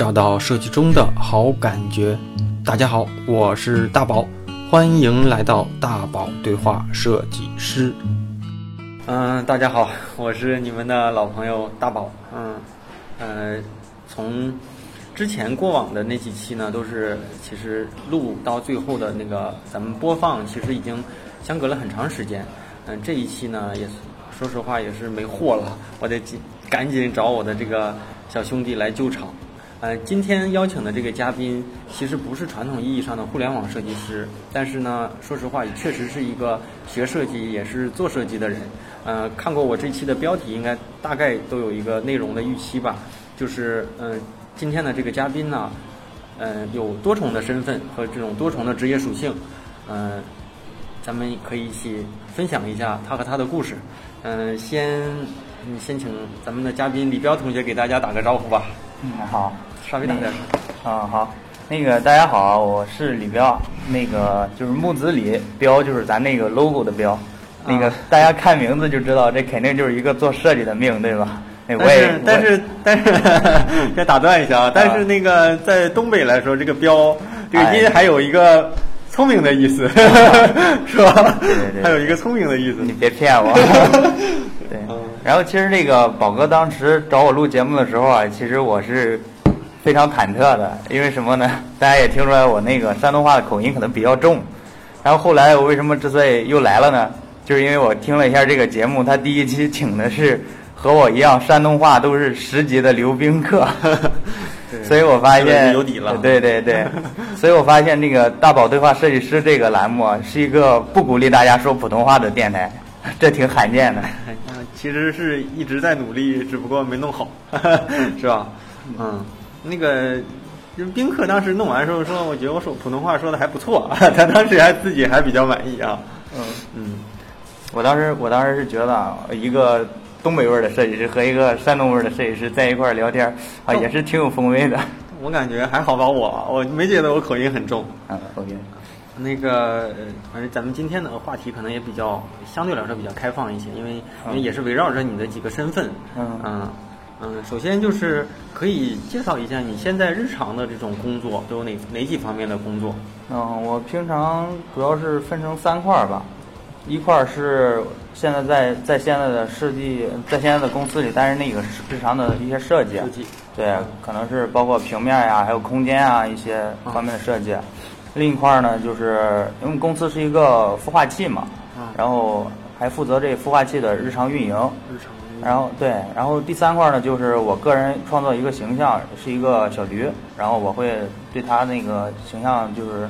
找到设计中的好感觉。大家好，我是大宝，欢迎来到大宝对话设计师。嗯，大家好，我是你们的老朋友大宝。嗯，呃，从之前过往的那几期呢，都是其实录到最后的那个咱们播放，其实已经相隔了很长时间。嗯，这一期呢，也说实话也是没货了，我得赶紧找我的这个小兄弟来救场。呃，今天邀请的这个嘉宾其实不是传统意义上的互联网设计师，但是呢，说实话也确实是一个学设计也是做设计的人。呃，看过我这期的标题，应该大概都有一个内容的预期吧。就是嗯，今天的这个嘉宾呢，呃，有多重的身份和这种多重的职业属性。嗯，咱们可以一起分享一下他和他的故事。嗯，先先请咱们的嘉宾李彪同学给大家打个招呼吧。嗯，好。稍微大点声。啊，好，那个大家好，我是李彪，那个就是木子李，彪就是咱那个 logo 的彪，那个大家看名字就知道，这肯定就是一个做设计的命，对吧？但是但是但是，先 打断一下啊，但是那个在东北来说，这个彪这个音还有一个聪明的意思，是吧？对对对，还有一个聪明的意思，你别骗我。对，然后其实那个宝哥当时找我录节目的时候啊，其实我是。非常忐忑的，因为什么呢？大家也听出来我那个山东话的口音可能比较重。然后后来我为什么之所以又来了呢？就是因为我听了一下这个节目，他第一期请的是和我一样山东话都是十级的刘冰客，所以我发现有底了。对对对，所以我发现这个大宝对话设计师这个栏目是一个不鼓励大家说普通话的电台，这挺罕见的。其实是一直在努力，只不过没弄好，是吧？嗯。那个，就宾客当时弄完时候说，我觉得我说普通话说的还不错，他当时还自己还比较满意啊。嗯嗯，我当时我当时是觉得啊，一个东北味儿的设计师和一个山东味儿的设计师在一块儿聊天啊，也是挺有风味的。我感觉还好吧，我我没觉得我口音很重。嗯，OK。那个，反正咱们今天的话题可能也比较相对来说比较开放一些，因为因为也是围绕着你的几个身份。嗯嗯。嗯，首先就是可以介绍一下你现在日常的这种工作都有哪哪几方面的工作？嗯，我平常主要是分成三块儿吧，一块儿是现在在在现在的设计，在现在的公司里担任那个日常的一些设计，对，可能是包括平面呀，还有空间啊一些方面的设计。另一块儿呢，就是因为公司是一个孵化器嘛，然后还负责这孵化器的日常运营。日常。然后对，然后第三块呢，就是我个人创造一个形象，是一个小驴，然后我会对他那个形象就是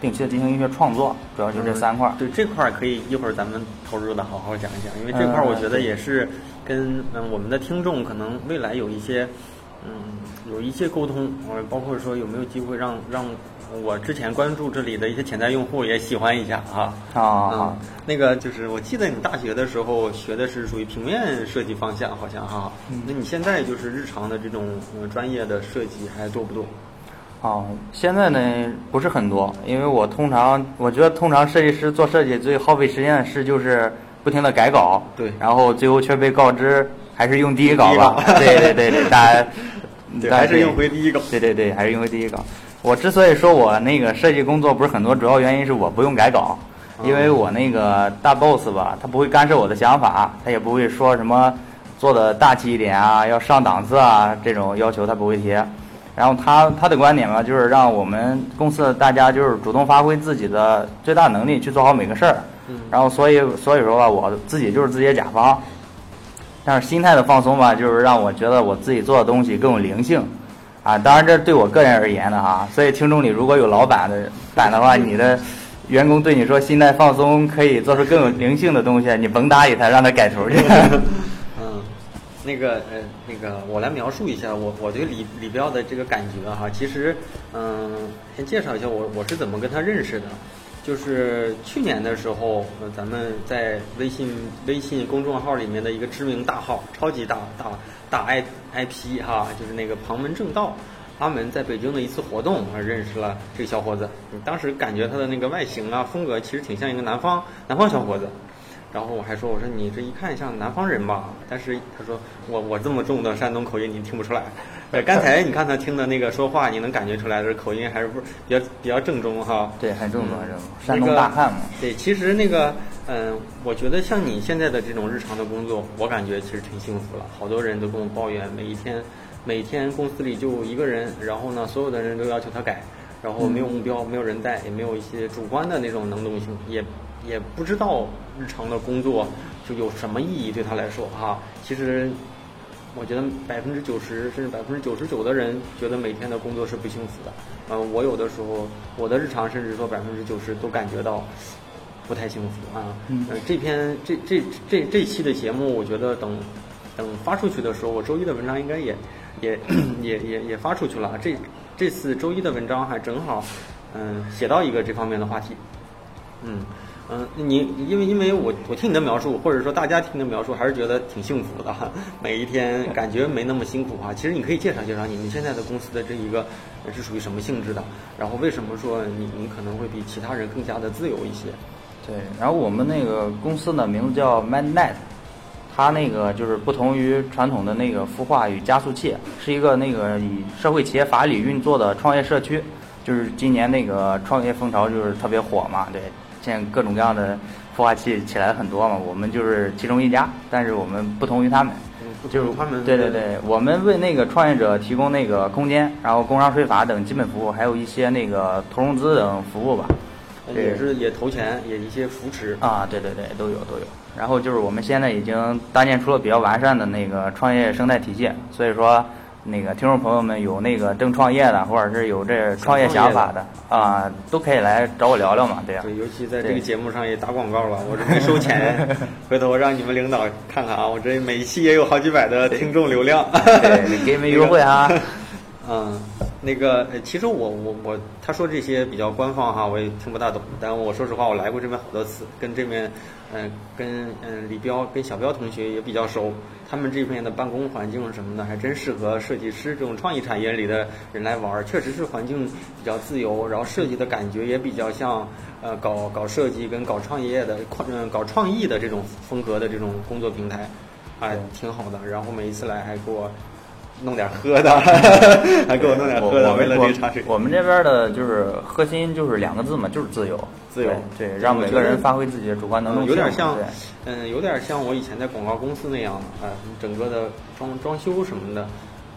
定期的进行一些创作，主要就这三块。对这块可以一会儿咱们投入的好好讲一讲，因为这块我觉得也是跟嗯我们的听众可能未来有一些嗯有一些沟通，我包括说有没有机会让让。我之前关注这里的一些潜在用户也喜欢一下啊啊，那个就是我记得你大学的时候学的是属于平面设计方向，好像哈。那你现在就是日常的这种专业的设计还多不多？哦，现在呢不是很多，因为我通常我觉得通常设计师做设计最耗费时间的事就是不停的改稿，对，然后最后却被告知还是用第一稿吧，对对对对，大家 还是用回第一稿，对对对，还是用回第一稿。我之所以说我那个设计工作不是很多，主要原因是我不用改稿，因为我那个大 boss 吧，他不会干涉我的想法，他也不会说什么做的大气一点啊，要上档次啊这种要求他不会提。然后他他的观点嘛，就是让我们公司的大家就是主动发挥自己的最大能力去做好每个事儿。然后所以所以说吧，我自己就是自己的甲方，但是心态的放松吧，就是让我觉得我自己做的东西更有灵性。啊，当然这对我个人而言的哈，所以听众里如果有老板的板的话，你的员工对你说心态放松，可以做出更有灵性的东西，你甭搭理他，让他改头去。嗯，那个呃，那个我来描述一下我我对李李彪的这个感觉哈，其实嗯，先介绍一下我我是怎么跟他认识的。就是去年的时候，呃，咱们在微信微信公众号里面的一个知名大号，超级大大大 I I P 哈，就是那个旁门正道，阿门在北京的一次活动，啊，认识了这个小伙子。当时感觉他的那个外形啊，风格其实挺像一个南方南方小伙子。然后我还说我说你这一看像南方人吧，但是他说我我这么重的山东口音你听不出来。呃，刚才你看他听的那个说话，你能感觉出来这口音还是不是比较比较正宗哈？对，很正宗，嗯正宗，山东大汉嘛。对，其实那个，嗯，我觉得像你现在的这种日常的工作，我感觉其实挺幸福了。好多人都跟我抱怨，每一天，每天公司里就一个人，然后呢，所有的人都要求他改，然后没有目标，没有人带，也没有一些主观的那种能动性，也也不知道日常的工作就有什么意义对他来说哈。其实。我觉得百分之九十甚至百分之九十九的人觉得每天的工作是不幸福的。嗯、我有的时候我的日常甚至说百分之九十都感觉到不太幸福啊。嗯呃这篇这这这这期的节目，我觉得等等发出去的时候，我周一的文章应该也也 也也也发出去了。这这次周一的文章还正好嗯写到一个这方面的话题。嗯嗯，你因为因为我我听你的描述，或者说大家听你的描述，还是觉得挺幸福的哈。每一天 感觉没那么辛苦哈。其实你可以介绍介绍你们现在的公司的这一个呃是属于什么性质的，然后为什么说你你可能会比其他人更加的自由一些？对，然后我们那个公司呢名字叫 MadNet，它那个就是不同于传统的那个孵化与加速器，是一个那个以社会企业法理运作的创业社区。就是今年那个创业风潮就是特别火嘛，对，现在各种各样的孵化器起来很多嘛，我们就是其中一家，但是我们不同于他们。就是他们对对对，我们为那个创业者提供那个空间，然后工商税法等基本服务，还有一些那个投融资等服务吧。对也是也投钱，也一些扶持。啊，对对对，都有都有。然后就是我们现在已经搭建出了比较完善的那个创业生态体系，所以说那个听众朋友们有那个正创业的，或者是有这创业想法的啊，都可以来找我聊聊嘛，对呀、对，尤其在这个节目上也打广告了，我这没收钱，回头让你们领导看看啊，我这每一期也有好几百的听众流量。对，给你们优惠啊。嗯，那个，呃其实我我我，他说这些比较官方哈，我也听不大懂。但我说实话，我来过这边好多次，跟这边，嗯、跟嗯、李彪跟小彪同学也比较熟。他们这边的办公环境什么的，还真适合设计师这种创意产业里的人来玩儿。确实是环境比较自由，然后设计的感觉也比较像，呃，搞搞设计跟搞创业的，嗯、搞创意的这种风格的这种工作平台，哎，挺好的。然后每一次来还给我。弄点喝的，还给我弄点我喝的，我为了们这个茶水。我们这边的就是核心就是两个字嘛，就是自由。自由对，对让每个人发挥自己的主观能动嗯，性。有点像，嗯，有点像我以前在广告公司那样的，啊、整个的装装修什么的，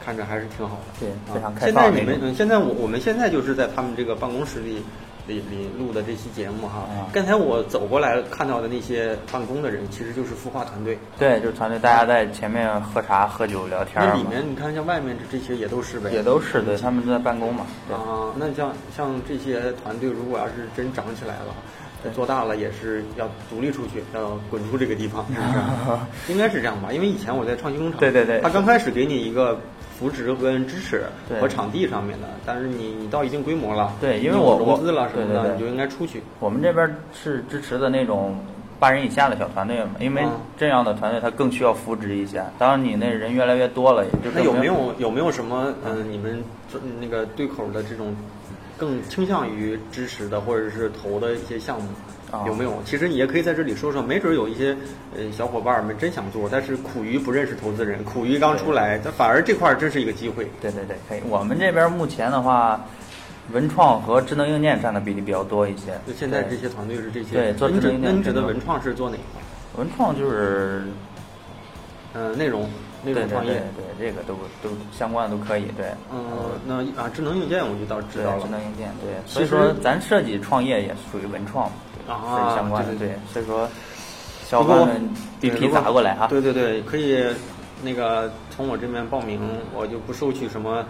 看着还是挺好的。对啊非常开现在放那种，你们嗯，现在我我们现在就是在他们这个办公室里里里录的这期节目哈。啊刚才我走过来看到的那些办公的人，其实就是孵化团队。对，就是团队大家在前面喝茶、喝酒、聊天那里面你看，像外面这这些也都是呗。也都是对，他们都在办公嘛。对，啊，那像像这些团队，如果要是真长起来了，做大了，也是要独立出去，要滚出这个地方，是不是？应该是这样吧？因为以前我在创新工厂，对对对他刚开始给你一个扶持跟支持和场地上面的，但是你你到一定规模了，对因为我融资了什么的，你就应该出去。我们这边是支持的那种八人以下的小团队嘛，因为嗯这样的团队它更需要扶植一些。当然你那人越来越多了，也就那有没有有没有什么嗯、你们那个对口的这种更倾向于支持的或者是投的一些项目？啊有没有？其实你也可以在这里说说，没准有一些呃小伙伴们真想做，但是苦于不认识投资人，苦于刚出来，但反而这块儿真是一个机会。对对对，可以。我们这边目前的话，文创和智能硬件占的比例比较多一些。就现在这些团队是这些，对做那你指智能硬件那你指的文创是做哪块？文创就是呃，内容内对对对容创业。对，这个都都相关的都可以。对，嗯，那啊，智能硬件我就倒知道了智。能硬件对，所以说咱设计创业也属于文创嘛，对，啊是相关的。对对对，所以说小伙伴们必须对如果砸过来啊！对对对，可以那个从我这边报名，我就不收取什么，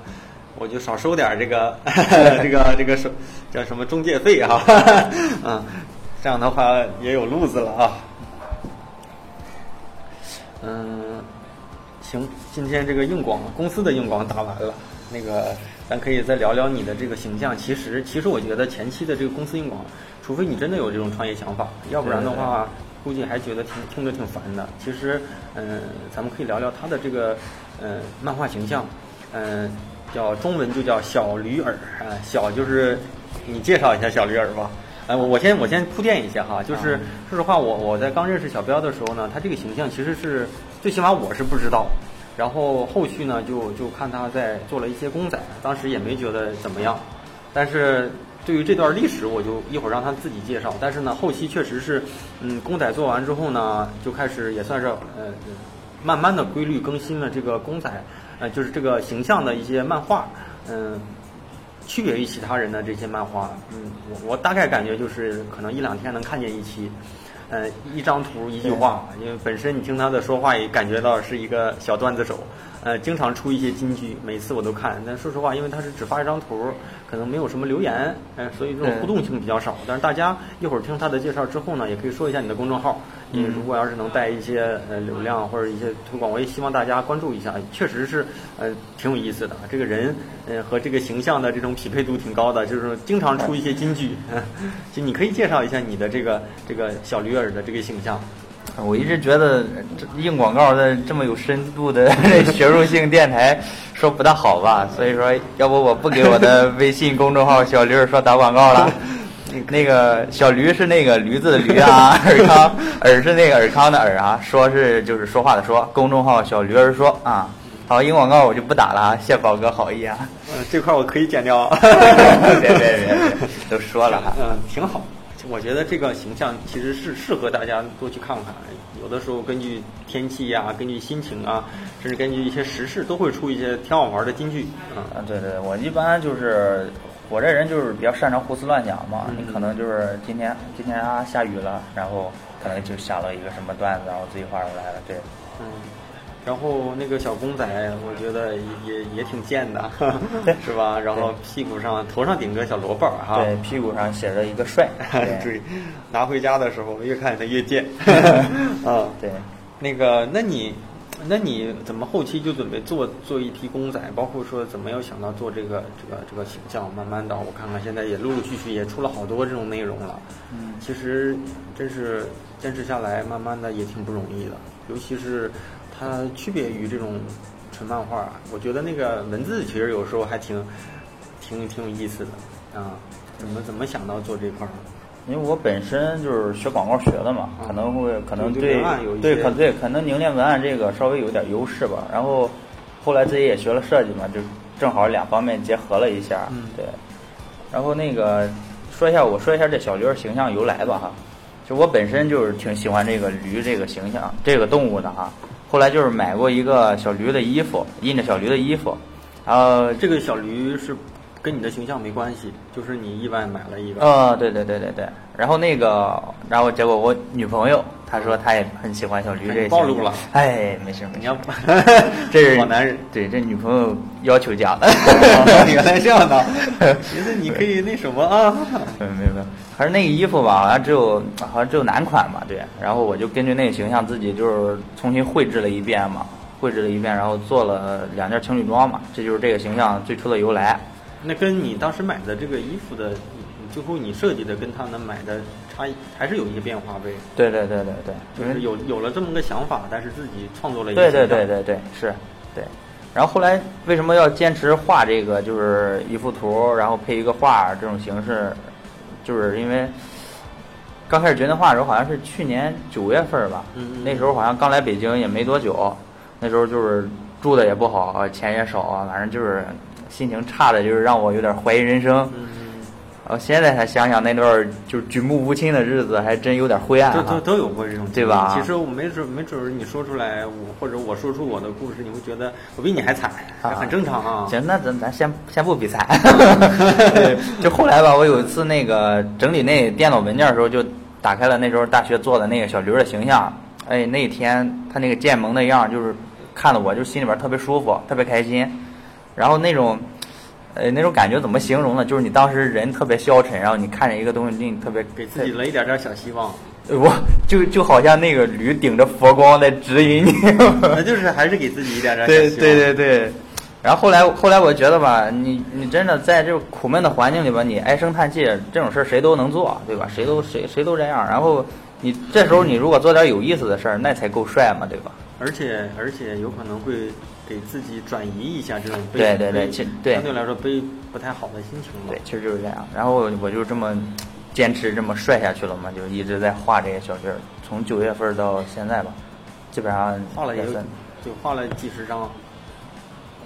我就少收点这个 这个这个什叫什么中介费哈、嗯，这样的话也有路子了啊。嗯，行，今天这个硬广公司的硬广打完了，那个咱可以再聊聊你的这个形象。其实，其实我觉得前期的这个公司硬广，除非你真的有这种创业想法，要不然的话，估计还觉得挺听着挺烦的。其实，嗯，咱们可以聊聊他的这个，呃，漫画形象，嗯、叫中文就叫小驴耳啊，小就是你介绍一下小驴耳吧。哎，我我先我先铺垫一下哈，就是说实话，我我在刚认识小彪的时候呢，他这个形象其实是最起码我是不知道，然后后续呢就就看他在做了一些公仔，当时也没觉得怎么样，但是对于这段历史，我就一会儿让他自己介绍。但是呢，后期确实是，嗯，公仔做完之后呢，就开始也算是呃，慢慢的规律更新了这个公仔，呃，就是这个形象的一些漫画，嗯。区别于其他人的这些漫画，嗯，我我大概感觉就是可能一两天能看见一期，呃，一张图一句话，因为本身你听他的说话也感觉到是一个小段子手，呃，经常出一些金句，每次我都看。但说实话，因为他是只发一张图，可能没有什么留言，呃，所以这种互动性比较少。但是大家一会儿听他的介绍之后呢，也可以说一下你的公众号。你如果要是能带一些呃流量或者一些推广，我也希望大家关注一下，确实是呃挺有意思的。这个人呃和这个形象的这种匹配度挺高的，就是经常出一些金句。就你可以介绍一下你的这个这个小驴儿的这个形象。我一直觉得硬广告的这么有深度的 学术性电台说不大好吧，所以说要不我不给我的微信公众号小驴儿说打广告了。那个小驴是那个驴子的驴啊，尔康尔是那个尔康的尔啊，说是就是说话的说。公众号小驴儿说啊，好，硬广告我就不打了啊，谢宝哥好意啊。嗯，这块我可以剪掉。别别别别，都说了哈。嗯，挺好。我觉得这个形象其实是适合大家多去看看。有的时候根据天气呀，根据心情啊，甚至根据一些时事，都会出一些挺好玩的金句。嗯，对对，我一般就是。我这人就是比较擅长胡思乱想嘛，你可能就是今天今天啊下雨了，然后可能就想了一个什么段子，然后自己画出来了，对。嗯，然后那个小公仔，我觉得也也挺贱的，是吧？然后屁股上头上顶个小萝卜哈，对，屁股上写着一个帅，对，拿回家的时候越看他越贱，啊，对，那个那你。那你怎么后期就准备做做一批公仔？包括说怎么又想到做这个这个这个形象？慢慢的，我看看现在也陆陆续续也出了好多这种内容了。嗯，其实真是坚持下来，慢慢的也挺不容易的。尤其是它区别于这种纯漫画，我觉得那个文字其实有时候还挺挺挺有意思的啊。怎么怎么想到做这块儿？因为我本身就是学广告学的嘛，可能会可能对对可对可能凝练文案这个稍微有点优势吧。然后后来自己也学了设计嘛，就正好两方面结合了一下。对，然后那个说一下，我说一下这小驴形象由来吧哈。就我本身就是挺喜欢这个驴这个形象这个动物的哈。后来就是买过一个小驴的衣服，印着小驴的衣服，然后这个小驴是。跟你的形象没关系，就是你意外买了一个。呃，对对对对对。然后那个，然后结果我女朋友她说她也很喜欢小驴这。暴露了。哎，没事没事。你要，这是我男人。对，这女朋友要求加的。原来这样的。其实你可以那什么啊。没有没有，还是那个衣服吧，好像只有好像只有男款嘛，对。然后我就根据那个形象自己就是重新绘制了一遍嘛，绘制了一遍，然后做了两件情侣装嘛，这就是这个形象最初的由来。那跟你当时买的这个衣服的，最后你设计的跟他们买的差异还是有一些变化呗？对对对对对，就是有有了这么个想法，但是自己创作了一对对对对对是，对。然后后来为什么要坚持画这个？就是一幅图，然后配一个画这种形式，就是因为刚开始决定画的时候，好像是去年九月份吧。嗯。那时候好像刚来北京也没多久，那时候就是住的也不好，钱也少啊，反正就是。心情差的，就是让我有点怀疑人生。嗯哦，现在才想想那段就是举目无亲的日子，还真有点灰暗都都都有过这种，对吧？其实我没准没准你说出来，我或者我说出我的故事，你会觉得我比你还惨，很正常啊。行，那咱咱先先不比惨。就后来吧，我有一次那个整理那电脑文件的时候，就打开了那时候大学做的那个小刘的形象。哎，那天他那个建萌的样，就是看得我就心里边特别舒服，特别开心。然后那种，呃，那种感觉怎么形容呢？就是你当时人特别消沉，然后你看着一个东西，你特别给自己了一点点小希望。我就就好像那个驴顶着佛光在指引你。那就是还是给自己一点点。对对对对。然后后来后来我觉得吧，你你真的在这种苦闷的环境里边，你唉声叹气这种事儿谁都能做，对吧？谁都谁谁都这样。然后你这时候你如果做点有意思的事儿，那才够帅嘛，对吧？而且而且有可能会。给自己转移一下这种对对对，对相对来说悲不太好的心情嘛对，其实就是这样。然后我就这么坚持这么帅下去了嘛，就一直在画这些小人儿，从九月份到现在吧，基本上画了也有，就画了几十张。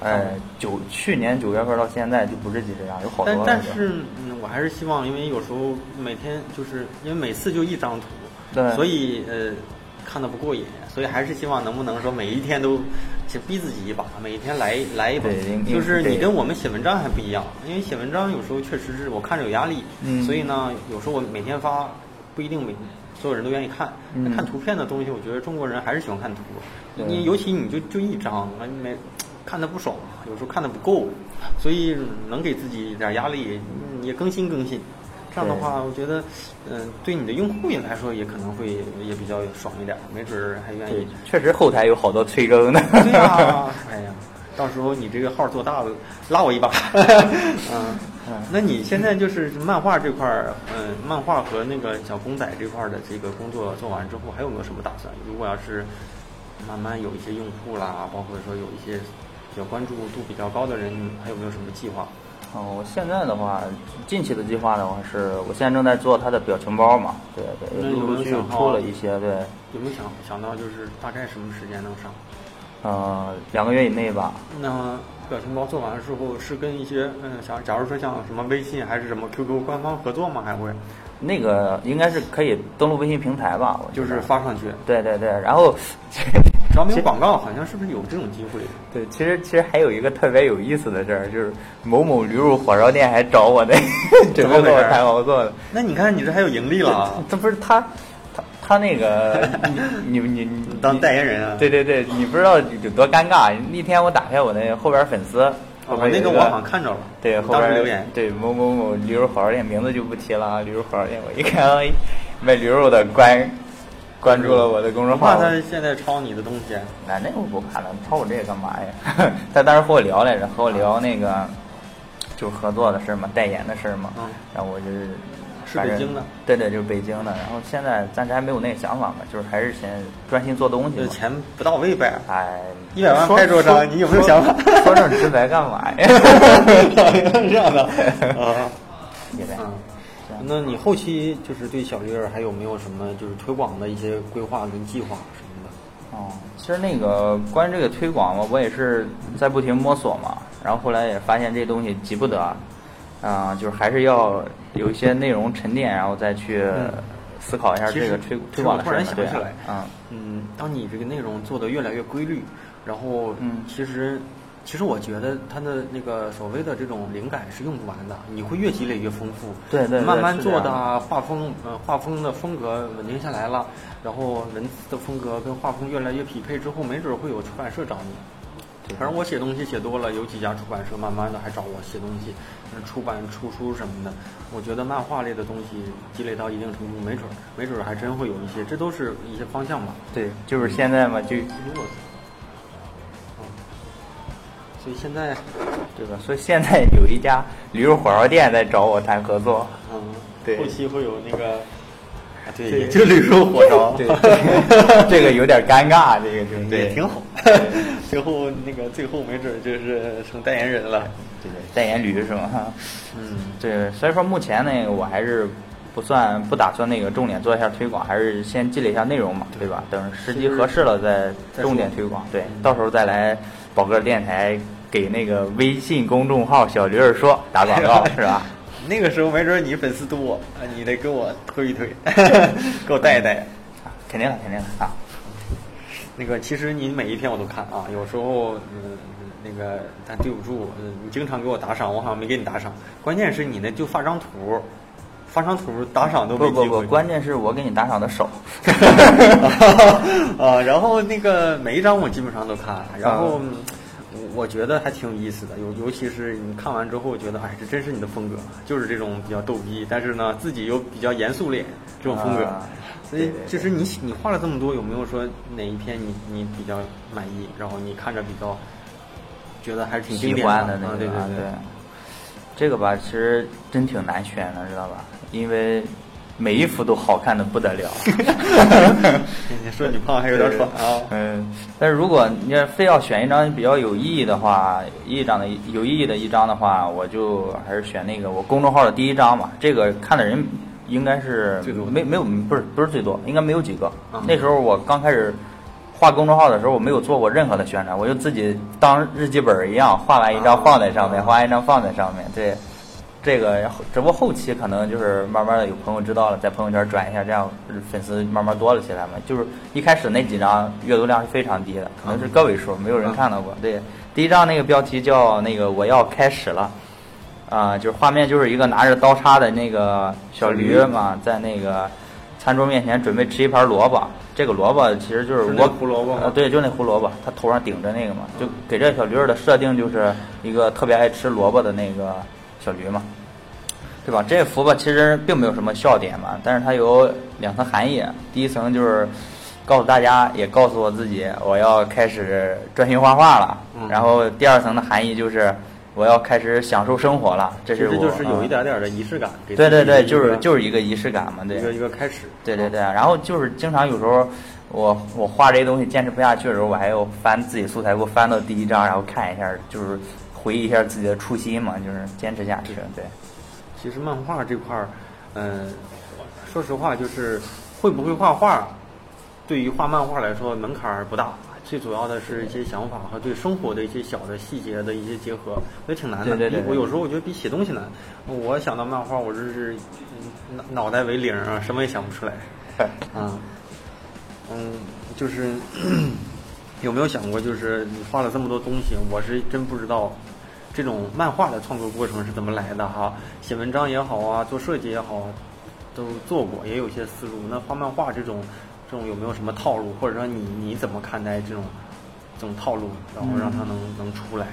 哎，九去年九月份到现在就不是几十张，有好多但是，嗯，我还是希望，因为有时候每天就是因为每次就一张图，对所以呃看的不过瘾，所以还是希望能不能说每一天都去逼自己一把，每一天来来一把，就是你跟我们写文章还不一样，因为写文章有时候确实是我看着有压力，嗯。所以呢，有时候我每天发不一定每所有人都愿意看，嗯。看图片的东西，我觉得中国人还是喜欢看图，你尤其你就就一张，没看的不爽，有时候看的不够，所以能给自己一点压力，嗯也更新更新。这样的话，我觉得，嗯、对你的用户也来说，也可能会也比较爽一点，没准儿还愿意。，确实后台有好多催更的。对呀、哎呀，到时候你这个号做大了，拉我一把。嗯，那你现在就是漫画这块儿，嗯，漫画和那个小公仔这块儿的这个工作做完之后，还有没有什么打算？如果要是慢慢有一些用户啦，包括说有一些比较关注度比较高的人，还有没有什么计划？哦，我现在的话，近期的计划的话是，我现在正在做它的表情包嘛，对对，陆陆续续出了一些，对，有没有想想到就是大概什么时间能上？呃，两个月以内吧。那表情包做完了之后是跟一些嗯，像假如说像什么微信还是什么 QQ 官方合作吗？还会那个应该是可以登录微信平台吧？我就是发上去，对对对，然后 只要没有广告，好像是不是有这种机会？对，其实其实还有一个特别有意思的事儿，就是某某驴肉火烧店还找我呢，准备跟我谈合作的。那你看你这还有盈利了，他不是他，他他那个 你你你你当代言人啊？对对对，你不知道有多尴尬。那天我打开我那后边粉丝，我那个我好像看着了，对后边留言，对某某某驴肉火烧店名字就不提了啊，驴肉火烧店，我一看哎卖驴肉的关关注了我的公众号。不怕他现在抄你的东西？那那我不怕了，抄我这个干嘛呀？他当时和我聊来着，和我聊那个就是合作的事儿嘛，代言的事儿嘛。嗯然后我就是是北京的，对对，就是北京的。然后现在暂时还没有那个想法嘛，就是还是先专心做东西钱不到位呗。哎，一百万说拍桌上你有没有想法说说这么直白干嘛呀？这样的啊，也在嗯。那你后期就是对小鱼儿还有没有什么就是推广的一些规划跟计划什么的？哦，其实那个关于这个推广嘛，我也是在不停摸索嘛，然后后来也发现这东西急不得，啊、就是还是要有一些内容沉淀，然后再去思考一下这个推其推广的事儿嘛。对想起来啊，嗯，当你这个内容做得越来越规律，然后嗯其实其实我觉得他的那个所谓的这种灵感是用不完的，你会越积累越丰富。对对对慢慢做的啊画风，呃，画风的风格稳定下来了，然后文字的风格跟画风越来越匹配之后，没准会有出版社找你。对反正我写东西写多了，有几家出版社慢慢的还找我写东西，嗯出版出书什么的。我觉得漫画类的东西积累到一定程度，没准儿没准儿还真会有一些，这都是一些方向吧。对，就是现在嘛，就嗯所以现在，对吧？所以现在有一家驴肉火烧店在找我谈合作。嗯，对后期会有那个，啊，对，对就驴肉火烧，对，这个有点尴尬，这个就对，挺好。最后那个最后没准儿就是成代言人了。对对，代言驴是吗？嗯，对，所以说目前那个我还是不算不打算那个重点做一下推广，还是先积累一下内容嘛，对吧？等时机合适了再再重点推广。对，到时候再来宝哥电台给那个微信公众号小驴儿说打广告是吧？那个时候没准你粉丝多，啊，你得给我推一推，给我带一带。啊肯定的，肯定的啊。那个，其实你每一篇我都看啊，有时候嗯，那个但对不住，嗯，你经常给我打赏，我好像没给你打赏。关键是你那就发张图，发张图打赏都没机会。不不不，关键是我给你打赏的少。啊，然后那个每一张我基本上都看，然后我觉得还挺有意思的，尤尤其是你看完之后觉得，哎，这真是你的风格，就是这种比较逗逼，但是呢自己又比较严肃脸这种风格。啊所以就是你你画了这么多，有没有说哪一篇你你比较满意，然后你看着比较觉得还是挺喜欢的那个、啊对对啊对。这个吧，其实真挺难选的，知道吧？因为每一幅都好看的不得了。你说你胖还有点喘啊。嗯，但是如果你要非要选一张比较有意义的话，一张的有意义的一张的话，我就还是选那个我公众号的第一张吧。这个看的人应该是最多没没有不是不是最多，应该没有几个。啊那时候我刚开始画公众号的时候，我没有做过任何的宣传，我就自己当日记本儿一样，画完一张啊放在上面，啊画完一张放在上面。对，这个只不过后期可能就是慢慢的有朋友知道了，在朋友圈转一下，这样粉丝慢慢多了起来嘛。就是一开始那几张阅读量是非常低的，可能是个位数，没有人看到过。对，第一张那个标题叫那个我要开始了。啊、就是画面就是一个拿着刀叉的那个小驴嘛，在那个餐桌面前准备吃一盘萝卜。这个萝卜其实就是胡萝卜吗呃，对，就那胡萝卜，它头上顶着那个嘛，就给这小驴儿的设定就是一个特别爱吃萝卜的那个小驴嘛，对吧？这幅吧其实并没有什么笑点嘛，但是它有两层含义。第一层就是告诉大家，也告诉我自己，我要开始专心画画了。嗯然后第二层的含义就是我要开始享受生活了。这其是我实就是有一嗯点点的仪式感。给对对对，就是就是一个仪式感嘛，对一。个一个开始。对对对，然后就是经常有时候我我画这些东西坚持不下去的时候，我还要翻自己素材给我翻到第一张，然后看一下，就是回忆一下自己的初心嘛，就是坚持下去。对，其实漫画这块儿，嗯、说实话，就是会不会画画，对于画漫画来说门槛儿不大。最主要的是一些想法和对生活的一些小的细节的一些结合，也挺难的。对对我有时候我觉得比写东西难。我想到漫画，我就是嗯脑脑袋为零啊，什么也想不出来。啊，嗯，就是 有没有想过，就是你画了这么多东西，我是真不知道这种漫画的创作过程是怎么来的哈。写文章也好啊，做设计也好，都做过，也有一些思路。那画漫画这种，这种有没有什么套路，或者说你你怎么看待这种这种套路，然后让它能、能出来？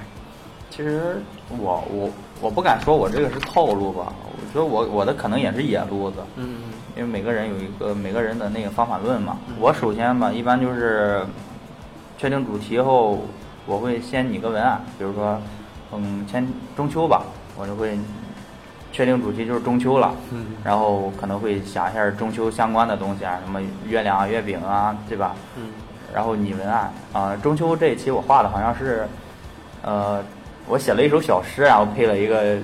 其实我我我不敢说我这个是套路吧，我觉得我我的可能也是野路子。嗯因为每个人有一个每个人的那个方法论嘛。我首先吧，一般就是确定主题后，我会先拟个文案，比如说，嗯，先中秋吧，我就会确定主题就是中秋了，嗯然后可能会想一下中秋相关的东西啊，什么月亮啊、月饼啊，对吧？嗯然后拟文案啊、中秋这一期我画的好像是，呃，我写了一首小诗，然后配了一个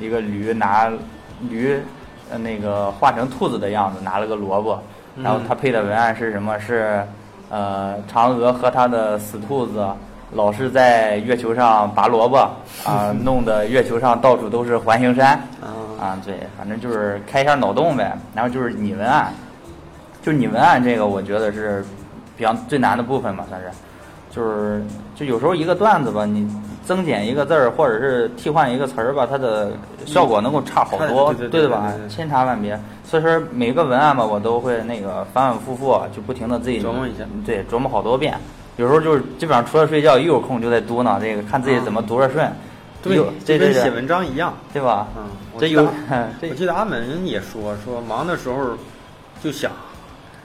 一个驴拿驴，呃，那个画成兔子的样子，拿了个萝卜，然后他配的文案是什么？是呃，嫦娥和她的死兔子老是在月球上拔萝卜啊、弄得月球上到处都是环形山。啊啊，对，反正就是开一下脑洞呗。然后就是拟文案，就拟文案这个，我觉得是比较最难的部分吧，算是。就是就有时候一个段子吧，你增减一个字儿，或者是替换一个词儿吧，它的效果能够差好多，对吧千差万别。所以说每个文案吧，我都会那个反反复复，就不停的自己琢磨一下对，琢磨好多遍。有时候就是基本上除了睡觉，一有空就在嘟囔这个，看自己怎么读着顺。对有，对对对，就跟写文章一样。对吧？嗯，这有 我记得阿门也说说忙的时候就想，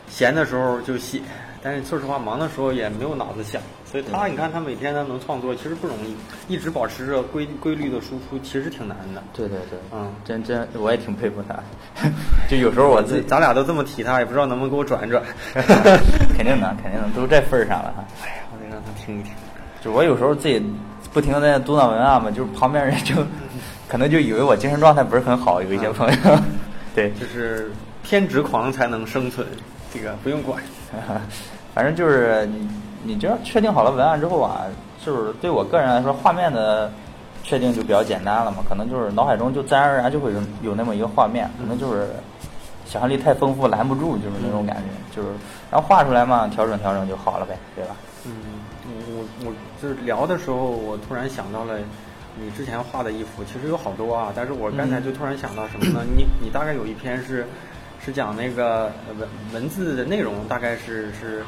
闲的时候就写，但是说实话，忙的时候也没有脑子想，所以他你看他每天他能创作，其实不容易，一直保持着规规律的输出，其实挺难的。对对对，嗯，真真我也挺佩服他，就有时候我自己咱俩都这么提他，也不知道能不能给我转一转。肯定能肯定能都这份儿上了哈。哎呀，我得让他听一听。就我有时候自己不停的在嘟囔文案嘛，就是旁边人就 可能就以为我精神状态不是很好，有一些朋友，对，就是偏执狂才能生存，这个不用管。反正就是你你只要确定好了文案之后啊，就是对我个人来说，画面的确定就比较简单了嘛，可能就是脑海中就自然而然就会有有那么一个画面，可能就是想象力太丰富拦不住，就是那种感觉，就是然后画出来嘛，调整调整就好了呗，对吧？嗯，我我就是聊的时候，我突然想到了你之前画的衣服，其实有好多啊，但是我刚才就突然想到什么呢？你你大概有一篇是是讲那个文文字的内容，大概是是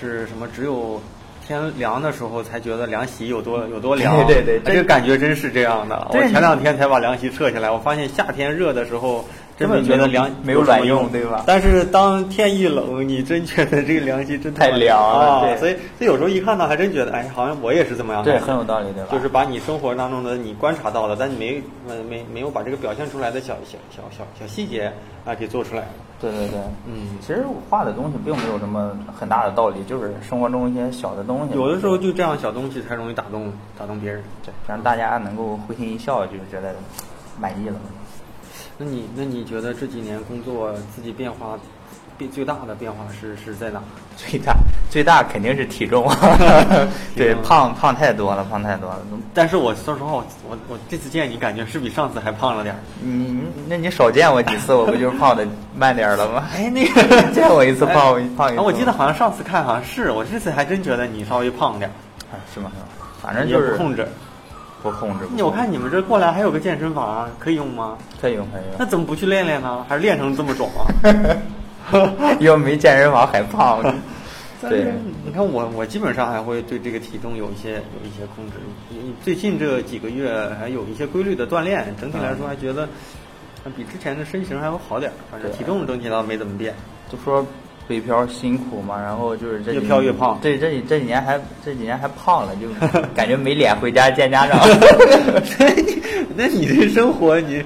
是什么？只有天凉的时候才觉得凉席有多 有多凉。对对对这个感觉真是这样的。我前两天才把凉席撤下来，我发现夏天热的时候。真的觉得凉没有卵用，对吧？但是当天一冷，你真觉得这个凉席真太凉了，对。所以，所以有时候一看到，还真觉得，哎，好像我也是这么样的。对，很有道理，对吧？就是把你生活当中的你观察到了，但你没没没有把这个表现出来的小小小小小细节啊给做出来。对对对，嗯，其实我画的东西并没有什么很大的道理，就是生活中一些小的东西。有的时候就这样小东西才容易打动打动别人。对，让大家能够会心一笑，就觉得满意了。那你那你觉得这几年工作自己变化变最大的变化是是在哪？最大最大肯定是体重，对，胖胖太多了，胖太多了。但是我说实话，我我我这次见你，感觉是比上次还胖了点儿。你那你少见我几次，我不就胖的慢点儿了吗？哎，那个见我一次胖胖一次。我记得好像上次看好像是我这次还真觉得你稍微胖点儿。是吗？反正就是控制。不控制。我看你们这过来还有个健身房，啊可以用吗？可以用，可以用。那怎么不去练练呢？还是练成这么肿啊？又没健身房还胖。对，你看我，我基本上还会对这个体重有一些有一些控制。最近这几个月还有一些规律的锻炼，整体来说还觉得比之前的身形还要好点。反正体重整体倒没怎么变。就说。北漂辛苦嘛，然后就是这越漂越胖。对这几这几年还这几年还胖了，就 感觉没脸回家见家长。那你那你这生活，你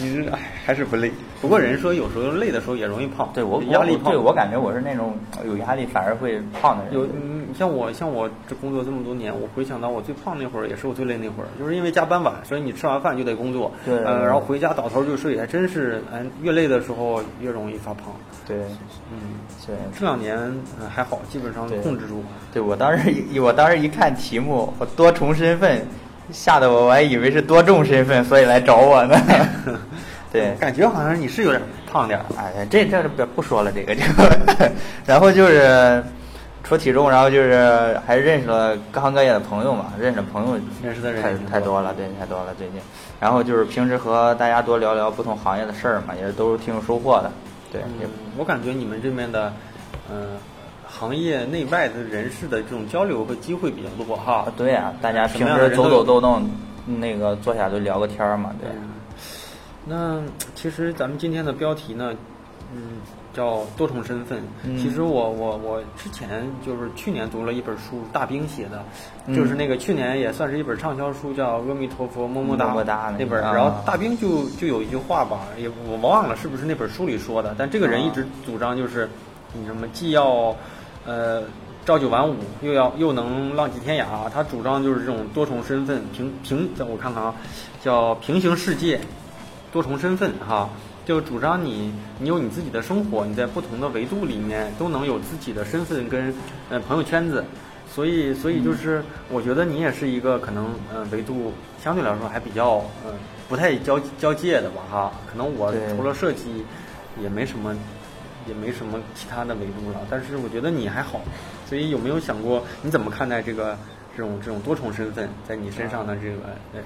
你这哎还是不累？不过人说有时候累的时候也容易胖。对我压力胖，对我感觉我是那种有压力反而会胖的人。有你，像我像我这工作这么多年，我回想到我最胖那会儿，也是我最累那会儿，就是因为加班晚，所以你吃完饭就得工作。对。呃，然后回家倒头就睡，还真是哎，越累的时候越容易发胖。对。嗯。对，这两年还好，基本上控制住。对我当时一我当时一看题目，我多重身份，吓得我我还以为是多重身份，所以来找我呢。对，感觉好像你是有点胖点儿。哎，这这不不说了，这个就。然后就是除体重，然后就是还认识了各行各业的朋友嘛，认识朋友认识的人太太多了，对，太多了最近。然后就是平时和大家多聊聊不同行业的事儿嘛，也是都是挺有收获的。对，我感觉你们这边的，嗯，行业内外的人士的这种交流和机会比较多哈。对呀，大家平时走走动动，那个坐下就聊个天儿嘛，对。那其实咱们今天的标题呢，嗯。叫多重身份。其实我我我之前就是去年读了一本书，大兵写的，就是那个去年也算是一本畅销书，叫《阿弥陀佛么么哒》那本。然后大兵就就有一句话吧，也我忘了是不是那本书里说的，但这个人一直主张就是，你什么既要呃朝九晚五，又要又能浪迹天涯。他主张就是这种多重身份平平，我看看啊，叫平行世界，多重身份哈。就主张你，你有你自己的生活，你在不同的维度里面都能有自己的身份跟呃朋友圈子，所以所以就是我觉得你也是一个可能呃维度相对来说还比较呃不太交交界的吧哈，可能我除了设计也没什么也没什么其他的维度了，但是我觉得你还好，所以有没有想过你怎么看待这个这种这种多重身份在你身上的这个呃？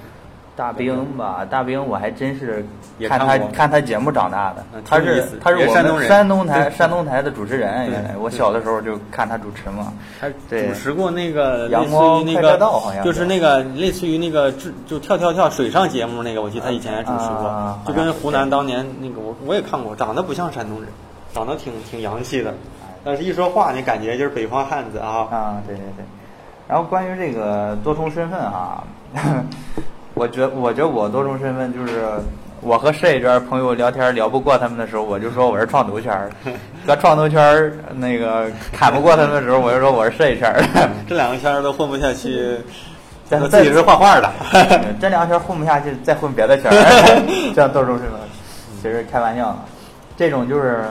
大兵吧，大兵我还真是看他看他节目长大的。他是他是我们山东台山东台的主持人，原来我小的时候就看他主持嘛。他主持过那个阳光快车道，好像就是那个类似于那个就就跳跳跳水上节目那个，我记得他以前还主持过，就跟湖南当年那个我我也看过，长得不像山东人，长得挺挺洋气的，但是一说话你感觉就是北方汉子啊。啊，对对对。然后关于这个多重身份啊。我觉我觉得我多重身份就是，我和设计圈朋友聊天聊不过他们的时候，我就说我是创投圈儿；搁创投圈儿那个砍不过他们的时候，我就说我是设计圈儿。这两个圈儿都混不下去，自己是画画的。这两个圈混不下去，再混别的圈儿，这样多重身份，其实开玩笑。这种就是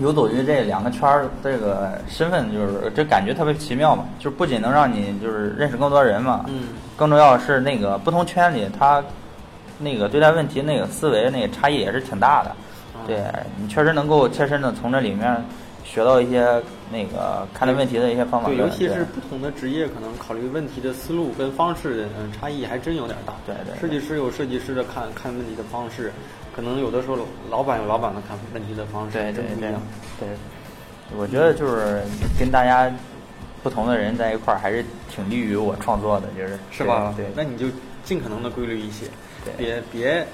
游走于这两个圈儿，这个身份就是这感觉特别奇妙嘛，就不仅能让你就是认识更多人嘛。嗯。更重要的是，那个不同圈里，他那个对待问题那个思维那个差异也是挺大的。对你确实能够切身的从这里面学到一些那个看待问题的一些方法。对，尤其是不同的职业，可能考虑问题的思路跟方式，嗯，差异还真有点大。对对。设计师有设计师的看看问题的方式，可能有的时候老板有老板的看问题的方式，对对对。对，我觉得就是跟大家。不同的人在一块儿还是挺利于我创作的，就是是吧？对，那你就尽可能的规律一些，对，别别。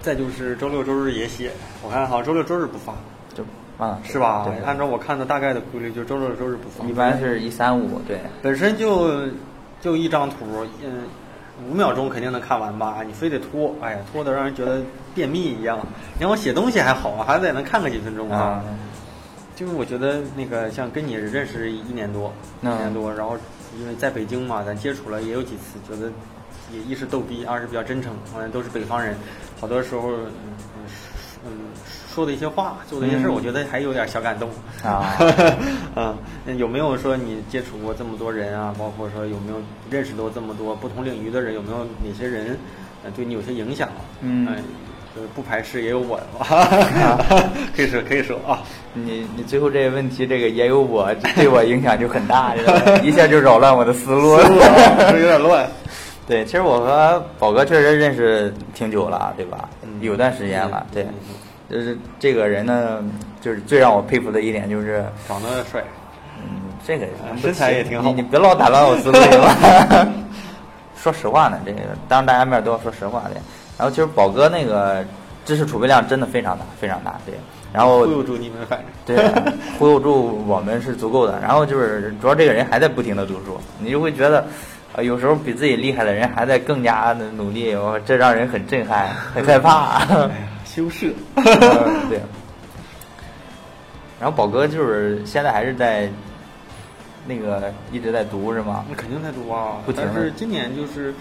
再就是周六周日也写，我看好像周六周日不发，就啊，是吧？按照我看的大概的规律，就周六周日不发。一般是一三五，对。本身就就一张图，嗯，五秒钟肯定能看完吧？你非得拖，哎呀，拖的让人觉得便秘一样。你看我写东西还好，还得能看个几分钟啊。就是我觉得那个像跟你认识一年多，一年多，然后因为在北京嘛，咱接触了也有几次，觉得也一是逗逼，二是比较真诚，嗯，都是北方人，好多时候嗯嗯说的一些话，做的一些事我觉得还有点小感动啊。啊，那有没有说你接触过这么多人啊？包括说有没有认识到这么多不同领域的人？有没有哪些人呃对你有些影响？嗯呃就是不排斥也有我，可以说可以说啊。你你最后这个问题，这个也有我对我影响就很大，一下就扰乱我的思路了。是有点乱。对，其实我和宝哥确实认识挺久了，对吧？嗯有段时间了，对嗯。就是这个人呢，就是最让我佩服的一点就是，长得帅，嗯，这个啊身材也挺好你你别老打乱我思路？说实话呢，这个当着大家面都要说实话的。然后其实宝哥那个知识储备量真的非常大，非常大，对。然后忽悠住你们，反正对，忽悠住我们是足够的。然后就是主要这个人还在不停的读书，你就会觉得，呃，有时候比自己厉害的人还在更加的努力，我这让人很震撼，很害怕。哎呀，羞涩。嗯对。然后宝哥就是现在还是在那个一直在读是吗？那肯定在读啊但是今年就是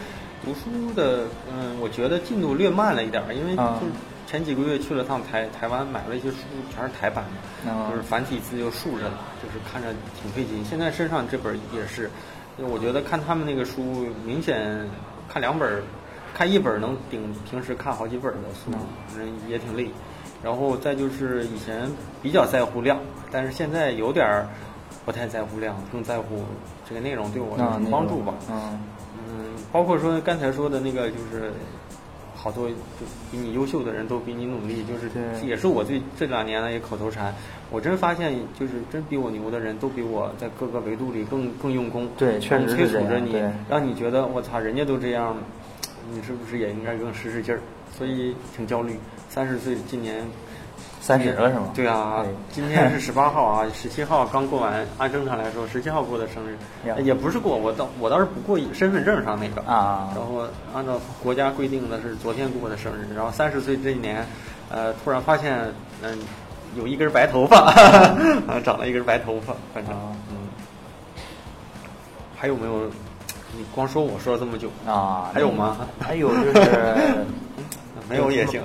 读书的，嗯，我觉得进度略慢了一点儿，因为啊就是前几个月去了趟台台湾，买了一些书，全是台版的，啊就是繁体字又竖着的，就是看着挺费劲。现在身上这本也是，我觉得看他们那个书，明显看两本儿，看一本儿能顶平时看好几本儿的书，嗯，也挺累。然后再就是以前比较在乎量，但是现在有点儿不太在乎量，更在乎这个内容对我有啊什么帮助吧。嗯嗯，包括说刚才说的那个，就是好多就比你优秀的人都比你努力，就是也是我最这两年的一个口头禅。我真发现，就是真比我牛的人都比我在各个维度里更更用功，对确实催促着你让你觉得我操，人家都这样，你是不是也应该更使使劲儿？所以挺焦虑。三十岁，今年三十了是吗？对啊对，今天是 十八号啊，十七号刚过完，按正常来说，十七号过的生日，也不是过，我倒我倒是不过身份证上那个啊然后按照国家规定的是昨天过的生日，然后三十岁这一年，呃，突然发现，嗯、有一根白头发，啊，长了一根白头发，反正，还有没有？你光说我说了这么久，啊，还有吗？还有就是。没有也行。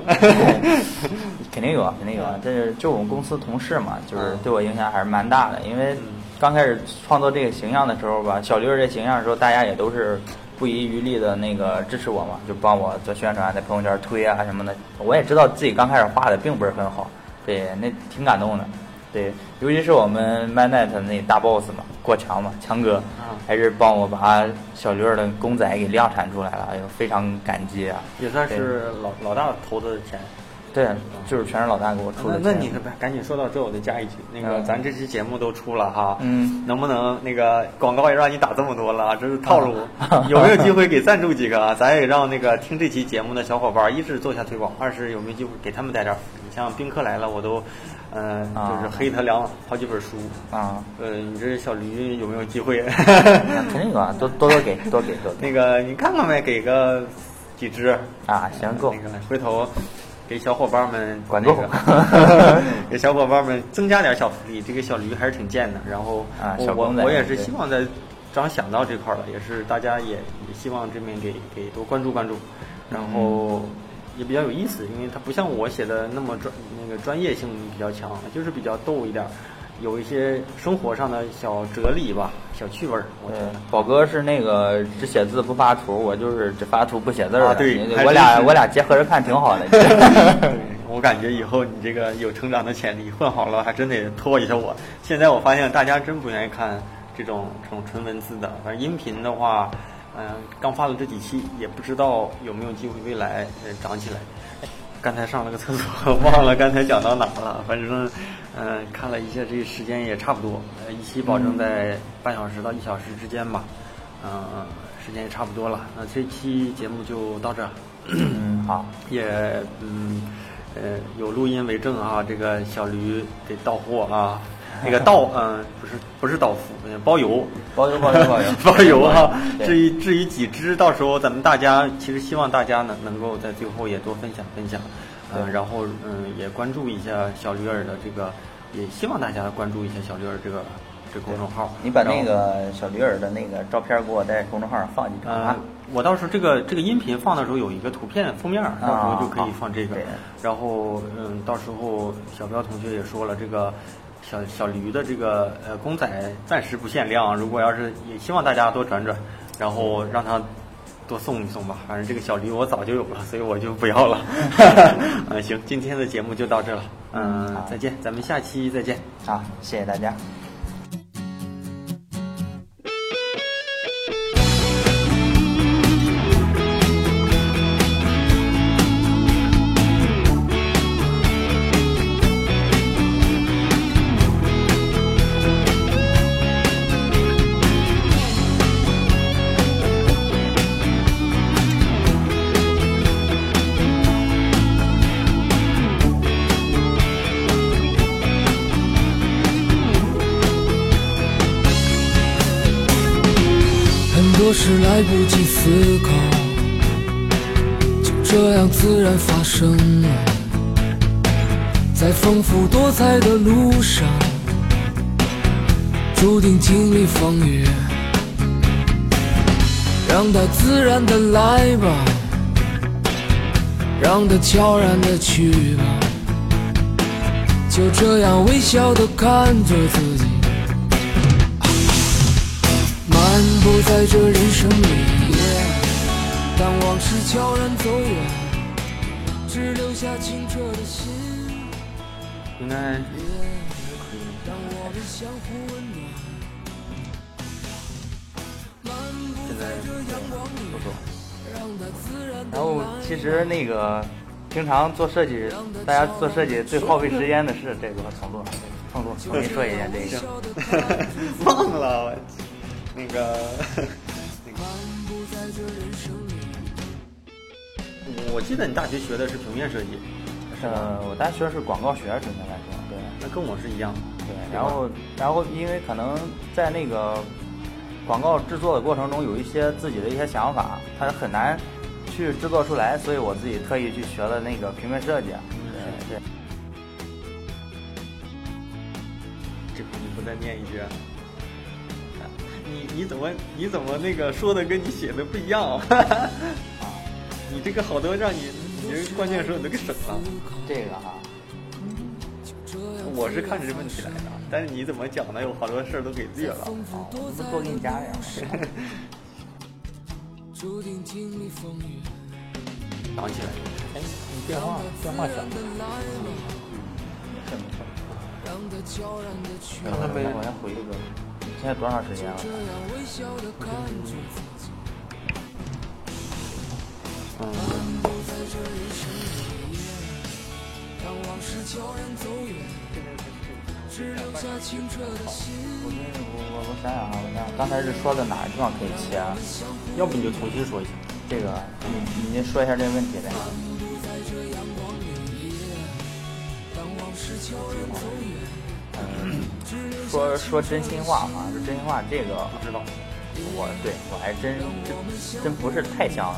肯定有啊，肯定有啊。这是就我们公司同事嘛，就是嗯对我影响还是蛮大的。因为嗯刚开始创作这个形象的时候吧，小刘这形象的时候，大家也都是不遗余力的那个支持我嘛，就帮我做宣传，在朋友圈推啊什么的。我也知道自己刚开始画的并不是很好，对，那挺感动的。对，尤其是我们 MyNet 那大 boss 嘛，过强嘛，强哥，啊还是帮我把小驴儿的公仔给量产出来了，哎呦，非常感激啊。也算是老老大投的钱。对，就是全是老大给我出的钱。那那你赶紧说到这，我得加一句，那个嗯咱这期节目都出了哈，嗯能不能那个广告也让你打这么多了，这是套路啊，有没有机会给赞助几个啊？咱也让那个听这期节目的小伙伴，一是做一下推广，二是有没有机会给他们带点福利？你像宾客来了，我都，嗯、啊就是黑他两好几本书，啊，呃，你这小驴有没有机会？那肯定有啊，多多多给，多给，多给那个你看看呗，给个几只啊，行够那。个回头给小伙伴们管够那个 给小伙伴们增加点小福利。这个小驴还是挺贱的，然后啊我小我我也是希望在正好想到这块儿了，也是大家也也希望这边给给多关注关注，然后。也比较有意思，因为它不像我写的那么专，那个专业性比较强，就是比较逗一点儿，有一些生活上的小哲理吧，小趣味儿。我觉得，宝哥是那个只写字不发图，我就是只发图不写字儿的。啊对我俩我俩结合着看挺好的。对，我感觉以后你这个有成长的潜力，混好了还真得拖一下我。现在我发现大家真不愿意看这种这种纯文字的，反正音频的话，嗯、刚发了这几期，也不知道有没有机会未来呃涨起来。哎刚才上了个厕所，忘了刚才讲到哪了。反正，嗯、看了一下这时间也差不多，呃，一期保证在半小时到一小时之间吧。嗯、时间也差不多了。那这期节目就到这儿。嗯，好，也嗯呃有录音为证啊，这个小驴得到货啊，那个到嗯、不是不是到付，呃包邮，包邮包邮包 邮包邮啊。至于至于几只，到时候咱们大家其实希望大家呢能够在最后也多分享分享，呃，然后嗯也关注一下小驴儿的这个，也希望大家关注一下小驴儿这个这公众号。你把那个小驴儿的那个照片给我在公众号上放几张呃啊。，我到时候这个这个音频放的时候有一个图片封面，到时候就可以放这个。然后嗯，到时候小彪同学也说了，这个小小驴的这个呃公仔暂时不限量，如果要是也希望大家多转转，然后让他多送一送吧。反正这个小驴我早就有了，所以我就不要了。嗯，行，今天的节目就到这了。嗯，再见，咱们下期再见。好，谢谢大家。是来不及思考，就这样自然发生了。在丰富多彩的路上，注定经历风雨。让它自然的来吧，让它悄然的去吧。就这样微笑的看着自己。在这人生里，当往事悄然走远，只留下清澈的心。应该当我们相互温暖，漫步在这阳光里，让它自然然后其实那个平常做设计，大家做设计最耗费时间的是这个创作。创作，我跟你说一下这个，忘了我。那个，那个，我记得你大学学的是平面设计，呃，我大学是广告学，准确来说，对，那跟我是一样的，对。然后，然后因为可能在那个广告制作的过程中，有一些自己的一些想法，它很难去制作出来，所以我自己特意去学了那个平面设计，对对。这回你不再念一句。你你怎么你怎么那个说的跟你写的不一样？你这个好多让你你这关键时候你都给省了。这个哈，我是看着这问题来的，但是你怎么讲呢，有好多事儿都给略了。哦，我多给你加点。想起来，哎，你电话电话响了。刚才没我先回一个。现在多长时间了？嗯。我我我想想啊，我想刚才是说的哪个地方可以切？要不你就重新说一下。这个，你你说一下这个问题呗。嗯。说说真心话嘛，说真心话，这个不知道。我对我还真真真不是太想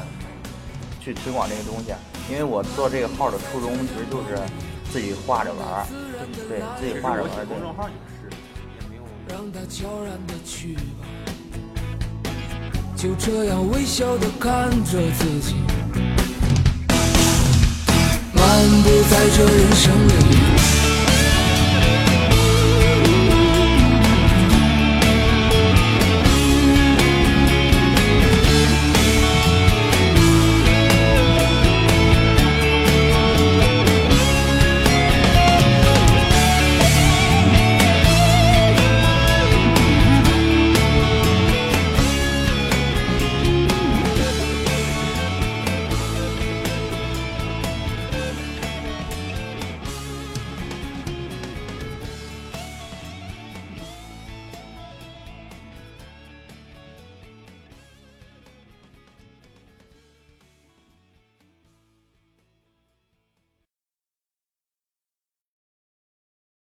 去推广这个东西，因为我做这个号的初衷其实就是自己画着玩儿，对自己画着玩儿。公众号也是，也没有。就这样微笑的看着自己，漫步在这人生里。